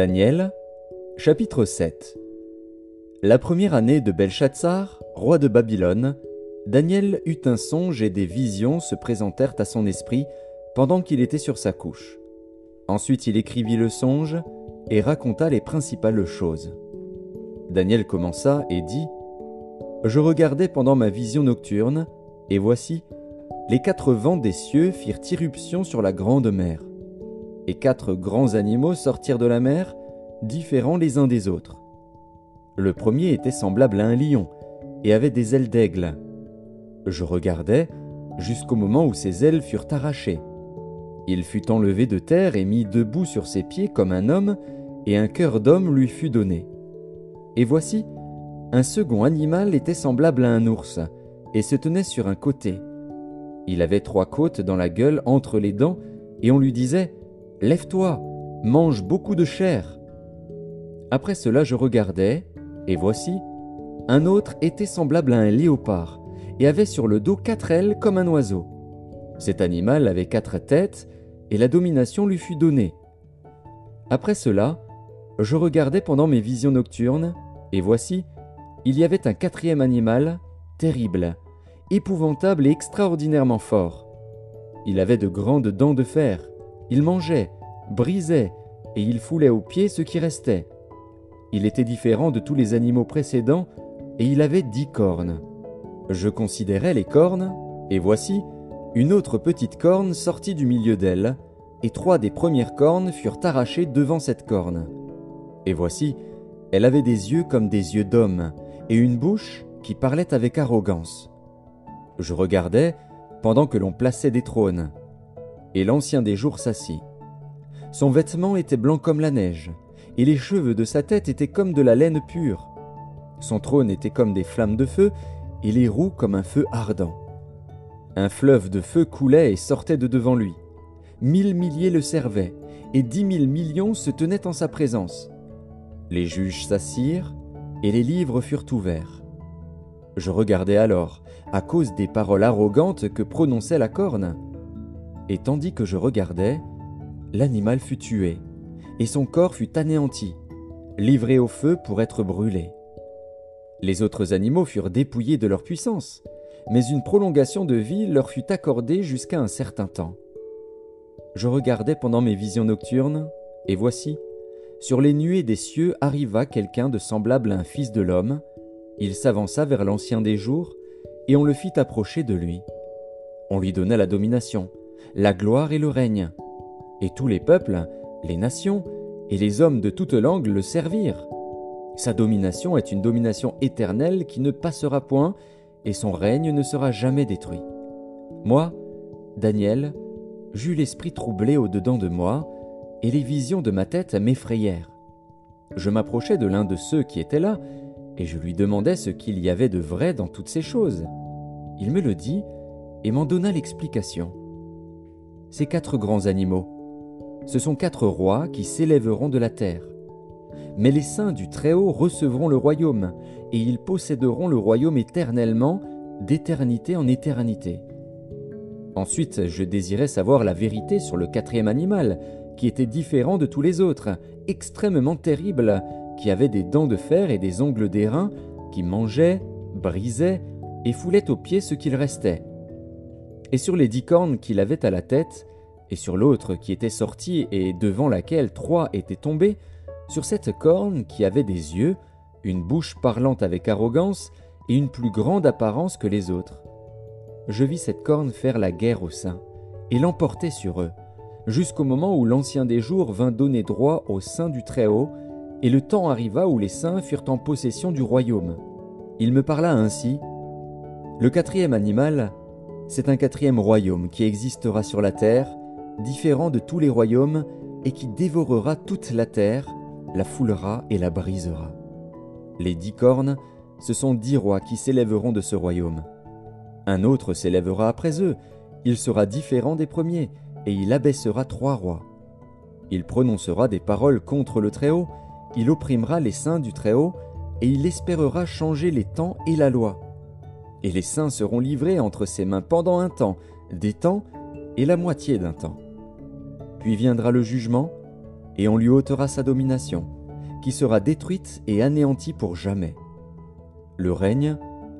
Daniel, chapitre 7 La première année de Belshazzar, roi de Babylone, Daniel eut un songe et des visions se présentèrent à son esprit pendant qu'il était sur sa couche. Ensuite il écrivit le songe et raconta les principales choses. Daniel commença et dit Je regardais pendant ma vision nocturne, et voici, les quatre vents des cieux firent irruption sur la grande mer. Quatre grands animaux sortirent de la mer, différents les uns des autres. Le premier était semblable à un lion, et avait des ailes d'aigle. Je regardais jusqu'au moment où ses ailes furent arrachées. Il fut enlevé de terre et mis debout sur ses pieds comme un homme, et un cœur d'homme lui fut donné. Et voici, un second animal était semblable à un ours, et se tenait sur un côté. Il avait trois côtes dans la gueule entre les dents, et on lui disait Lève-toi, mange beaucoup de chair. Après cela je regardais, et voici, un autre était semblable à un léopard, et avait sur le dos quatre ailes comme un oiseau. Cet animal avait quatre têtes, et la domination lui fut donnée. Après cela, je regardais pendant mes visions nocturnes, et voici, il y avait un quatrième animal, terrible, épouvantable et extraordinairement fort. Il avait de grandes dents de fer, il mangeait, brisait, et il foulait aux pieds ce qui restait. Il était différent de tous les animaux précédents, et il avait dix cornes. Je considérais les cornes, et voici, une autre petite corne sortit du milieu d'elle, et trois des premières cornes furent arrachées devant cette corne. Et voici, elle avait des yeux comme des yeux d'homme, et une bouche qui parlait avec arrogance. Je regardais pendant que l'on plaçait des trônes, et l'ancien des jours s'assit. Son vêtement était blanc comme la neige, et les cheveux de sa tête étaient comme de la laine pure. Son trône était comme des flammes de feu, et les roues comme un feu ardent. Un fleuve de feu coulait et sortait de devant lui. Mille milliers le servaient, et dix mille millions se tenaient en sa présence. Les juges s'assirent, et les livres furent ouverts. Je regardais alors, à cause des paroles arrogantes que prononçait la corne. Et tandis que je regardais, l'animal fut tué, et son corps fut anéanti, livré au feu pour être brûlé. Les autres animaux furent dépouillés de leur puissance, mais une prolongation de vie leur fut accordée jusqu'à un certain temps. Je regardais pendant mes visions nocturnes, et voici, sur les nuées des cieux arriva quelqu'un de semblable à un fils de l'homme, il s'avança vers l'ancien des jours, et on le fit approcher de lui. On lui donna la domination, la gloire et le règne, et tous les peuples, les nations, et les hommes de toute langue le servirent. Sa domination est une domination éternelle qui ne passera point, et son règne ne sera jamais détruit. Moi, Daniel, j'eus l'esprit troublé au-dedans de moi, et les visions de ma tête m'effrayèrent. Je m'approchai de l'un de ceux qui étaient là, et je lui demandai ce qu'il y avait de vrai dans toutes ces choses. Il me le dit, et m'en donna l'explication. Ces quatre grands animaux, ce sont quatre rois qui s'élèveront de la terre. Mais les saints du Très-Haut recevront le royaume, et ils posséderont le royaume éternellement, d'éternité en éternité. Ensuite, je désirais savoir la vérité sur le quatrième animal, qui était différent de tous les autres, extrêmement terrible, qui avait des dents de fer et des ongles d'airain, qui mangeait, brisait et foulait aux pieds ce qu'il restait. Et sur les dix cornes qu'il avait à la tête, et sur l'autre qui était sortie et devant laquelle trois étaient tombés, sur cette corne qui avait des yeux, une bouche parlante avec arrogance et une plus grande apparence que les autres. Je vis cette corne faire la guerre aux saints et l'emporter sur eux, jusqu'au moment où l'Ancien des jours vint donner droit aux saints du Très-Haut, et le temps arriva où les saints furent en possession du royaume. Il me parla ainsi. Le quatrième animal, c'est un quatrième royaume qui existera sur la terre, différent de tous les royaumes, et qui dévorera toute la terre, la foulera et la brisera. Les dix cornes, ce sont dix rois qui s'élèveront de ce royaume. Un autre s'élèvera après eux, il sera différent des premiers, et il abaissera trois rois. Il prononcera des paroles contre le Très-Haut, il opprimera les saints du Très-Haut, et il espérera changer les temps et la loi. Et les saints seront livrés entre ses mains pendant un temps, des temps et la moitié d'un temps. Puis viendra le jugement, et on lui ôtera sa domination, qui sera détruite et anéantie pour jamais. Le règne,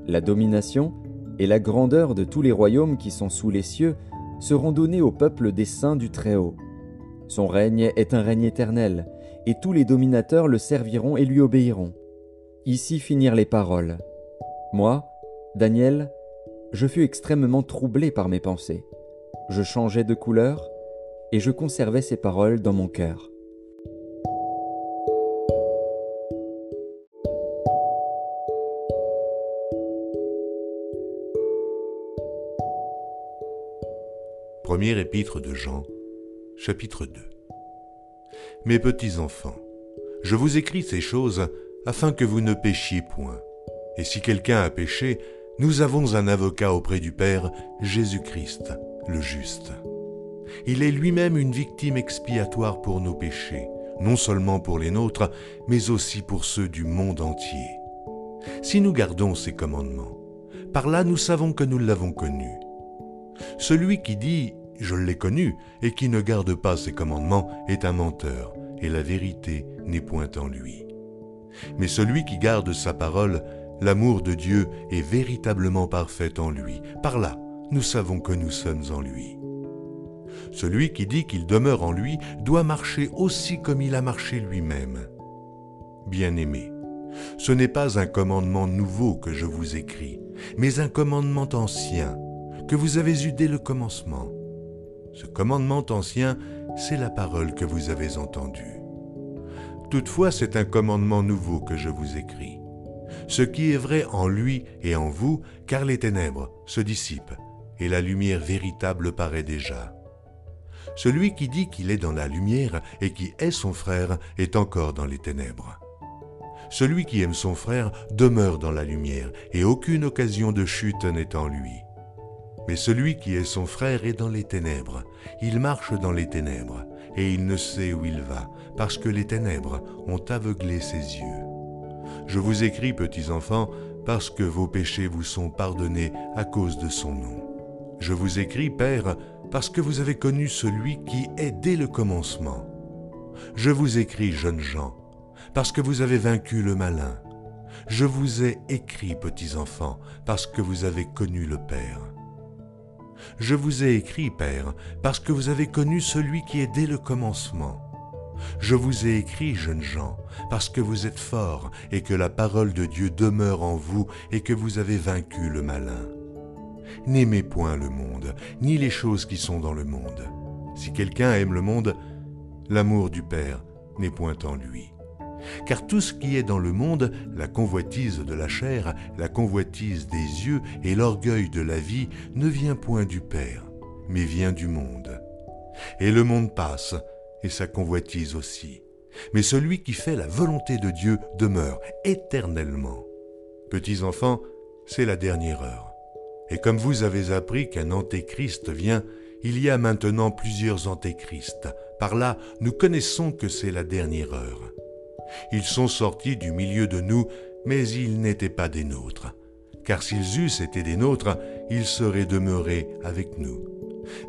la domination et la grandeur de tous les royaumes qui sont sous les cieux seront donnés au peuple des saints du Très-Haut. Son règne est un règne éternel, et tous les dominateurs le serviront et lui obéiront. Ici finirent les paroles. Moi, Daniel, je fus extrêmement troublé par mes pensées. Je changeais de couleur, et je conservais ces paroles dans mon cœur. Premier épître de Jean, chapitre 2 Mes petits enfants, je vous écris ces choses afin que vous ne péchiez point. Et si quelqu'un a péché, nous avons un avocat auprès du Père, Jésus-Christ, le juste. Il est lui-même une victime expiatoire pour nos péchés, non seulement pour les nôtres, mais aussi pour ceux du monde entier. Si nous gardons ses commandements, par là nous savons que nous l'avons connu. Celui qui dit je l'ai connu, et qui ne garde pas ses commandements est un menteur, et la vérité n'est point en lui. Mais celui qui garde sa parole, l'amour de Dieu est véritablement parfait en lui. Par là, nous savons que nous sommes en lui. Celui qui dit qu'il demeure en lui doit marcher aussi comme il a marché lui-même. Bien-aimé, ce n'est pas un commandement nouveau que je vous écris, mais un commandement ancien, que vous avez eu dès le commencement. Ce commandement ancien, c'est la parole que vous avez entendue. Toutefois, c'est un commandement nouveau que je vous écris. Ce qui est vrai en lui et en vous, car les ténèbres se dissipent et la lumière véritable paraît déjà. Celui qui dit qu'il est dans la lumière et qui est son frère est encore dans les ténèbres. Celui qui aime son frère demeure dans la lumière et aucune occasion de chute n'est en lui. Mais celui qui est son frère est dans les ténèbres. Il marche dans les ténèbres, et il ne sait où il va, parce que les ténèbres ont aveuglé ses yeux. Je vous écris, petits enfants, parce que vos péchés vous sont pardonnés à cause de son nom. Je vous écris, Père, parce que vous avez connu celui qui est dès le commencement. Je vous écris, jeunes gens, parce que vous avez vaincu le malin. Je vous ai écrit, petits enfants, parce que vous avez connu le Père. Je vous ai écrit, Père, parce que vous avez connu celui qui est dès le commencement. Je vous ai écrit, jeunes gens, parce que vous êtes forts et que la parole de Dieu demeure en vous et que vous avez vaincu le malin. N'aimez point le monde, ni les choses qui sont dans le monde. Si quelqu'un aime le monde, l'amour du Père n'est point en lui. Car tout ce qui est dans le monde, la convoitise de la chair, la convoitise des yeux et l'orgueil de la vie, ne vient point du Père, mais vient du monde. Et le monde passe, et sa convoitise aussi. Mais celui qui fait la volonté de Dieu demeure éternellement. Petits enfants, c'est la dernière heure. Et comme vous avez appris qu'un antéchrist vient, il y a maintenant plusieurs antéchrists. Par là, nous connaissons que c'est la dernière heure. Ils sont sortis du milieu de nous, mais ils n'étaient pas des nôtres. Car s'ils eussent été des nôtres, ils seraient demeurés avec nous.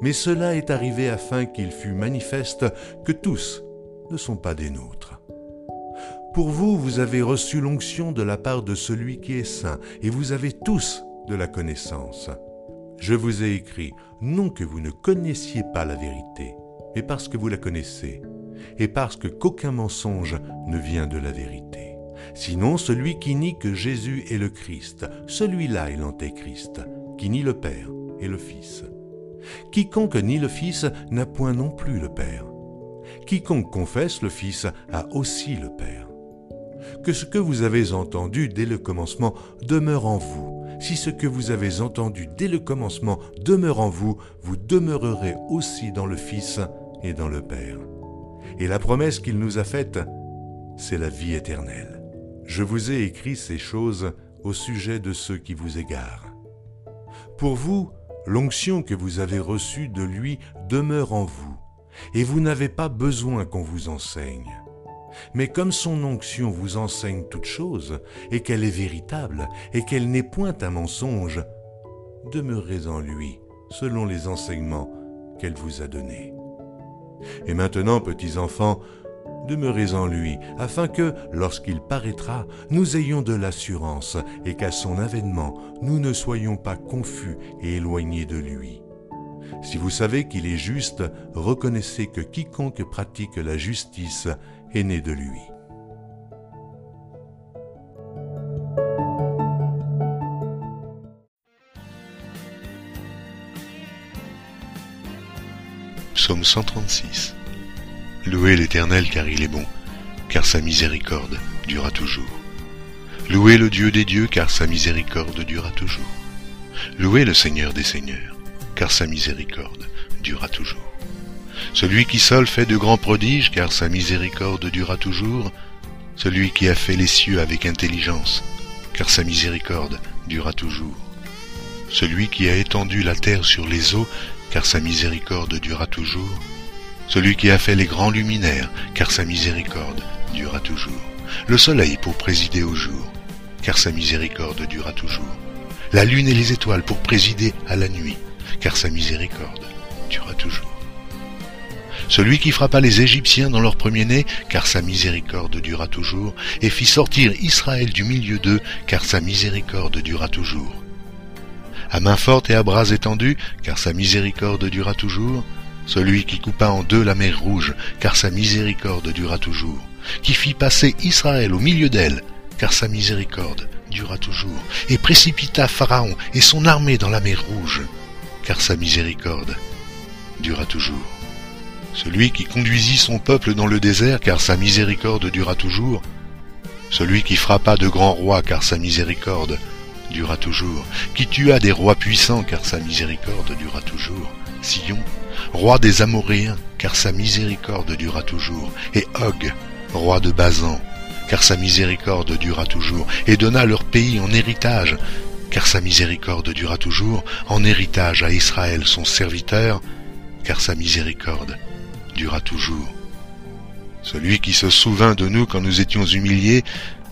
Mais cela est arrivé afin qu'il fût manifeste que tous ne sont pas des nôtres. Pour vous, vous avez reçu l'onction de la part de celui qui est saint, et vous avez tous de la connaissance. Je vous ai écrit, non que vous ne connaissiez pas la vérité, mais parce que vous la connaissez, et parce que qu'aucun mensonge ne vient de la vérité. Sinon, celui qui nie que Jésus est le Christ, celui-là est l'antéchrist, qui nie le Père et le Fils. Quiconque nie le Fils n'a point non plus le Père. Quiconque confesse le Fils a aussi le Père. Que ce que vous avez entendu dès le commencement demeure en vous. Si ce que vous avez entendu dès le commencement demeure en vous, vous demeurerez aussi dans le Fils et dans le Père. Et la promesse qu'il nous a faite, c'est la vie éternelle. Je vous ai écrit ces choses au sujet de ceux qui vous égarent. Pour vous, l'onction que vous avez reçue de lui demeure en vous, et vous n'avez pas besoin qu'on vous enseigne. Mais comme son onction vous enseigne toute chose, et qu'elle est véritable, et qu'elle n'est point un mensonge, demeurez en lui, selon les enseignements qu'elle vous a donnés. Et maintenant, petits enfants, Demeurez en lui, afin que, lorsqu'il paraîtra, nous ayons de l'assurance et qu'à son avènement, nous ne soyons pas confus et éloignés de lui. Si vous savez qu'il est juste, reconnaissez que quiconque pratique la justice est né de lui. Psaume 136 Louez l'Éternel car il est bon, car sa miséricorde durera toujours. Louez le Dieu des dieux car sa miséricorde durera toujours. Louez le Seigneur des seigneurs, car sa miséricorde durera toujours. Celui qui seul fait de grands prodiges, car sa miséricorde durera toujours. Celui qui a fait les cieux avec intelligence, car sa miséricorde durera toujours. Celui qui a étendu la terre sur les eaux, car sa miséricorde durera toujours celui qui a fait les grands luminaires, car sa miséricorde durera toujours. Le soleil pour présider au jour, car sa miséricorde durera toujours. La lune et les étoiles pour présider à la nuit, car sa miséricorde durera toujours. Celui qui frappa les Égyptiens dans leur premier-né, car sa miséricorde durera toujours, et fit sortir Israël du milieu d'eux, car sa miséricorde durera toujours. À main forte et à bras étendus, car sa miséricorde durera toujours, celui qui coupa en deux la mer rouge, car sa miséricorde dura toujours, qui fit passer Israël au milieu d'elle, car sa miséricorde dura toujours, et précipita Pharaon et son armée dans la mer rouge, car sa miséricorde dura toujours. Celui qui conduisit son peuple dans le désert, car sa miséricorde dura toujours. Celui qui frappa de grands rois, car sa miséricorde dura toujours. Qui tua des rois puissants, car sa miséricorde dura toujours. Sion roi des Amoréens, car sa miséricorde dura toujours, et Og, roi de Bazan, car sa miséricorde dura toujours, et donna leur pays en héritage, car sa miséricorde dura toujours, en héritage à Israël son serviteur, car sa miséricorde dura toujours. Celui qui se souvint de nous quand nous étions humiliés,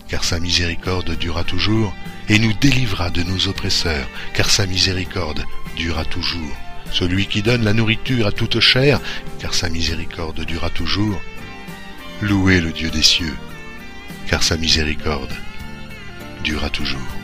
car sa miséricorde dura toujours, et nous délivra de nos oppresseurs, car sa miséricorde dura toujours celui qui donne la nourriture à toute chair, car sa miséricorde dura toujours. Louez le Dieu des cieux, car sa miséricorde dura toujours.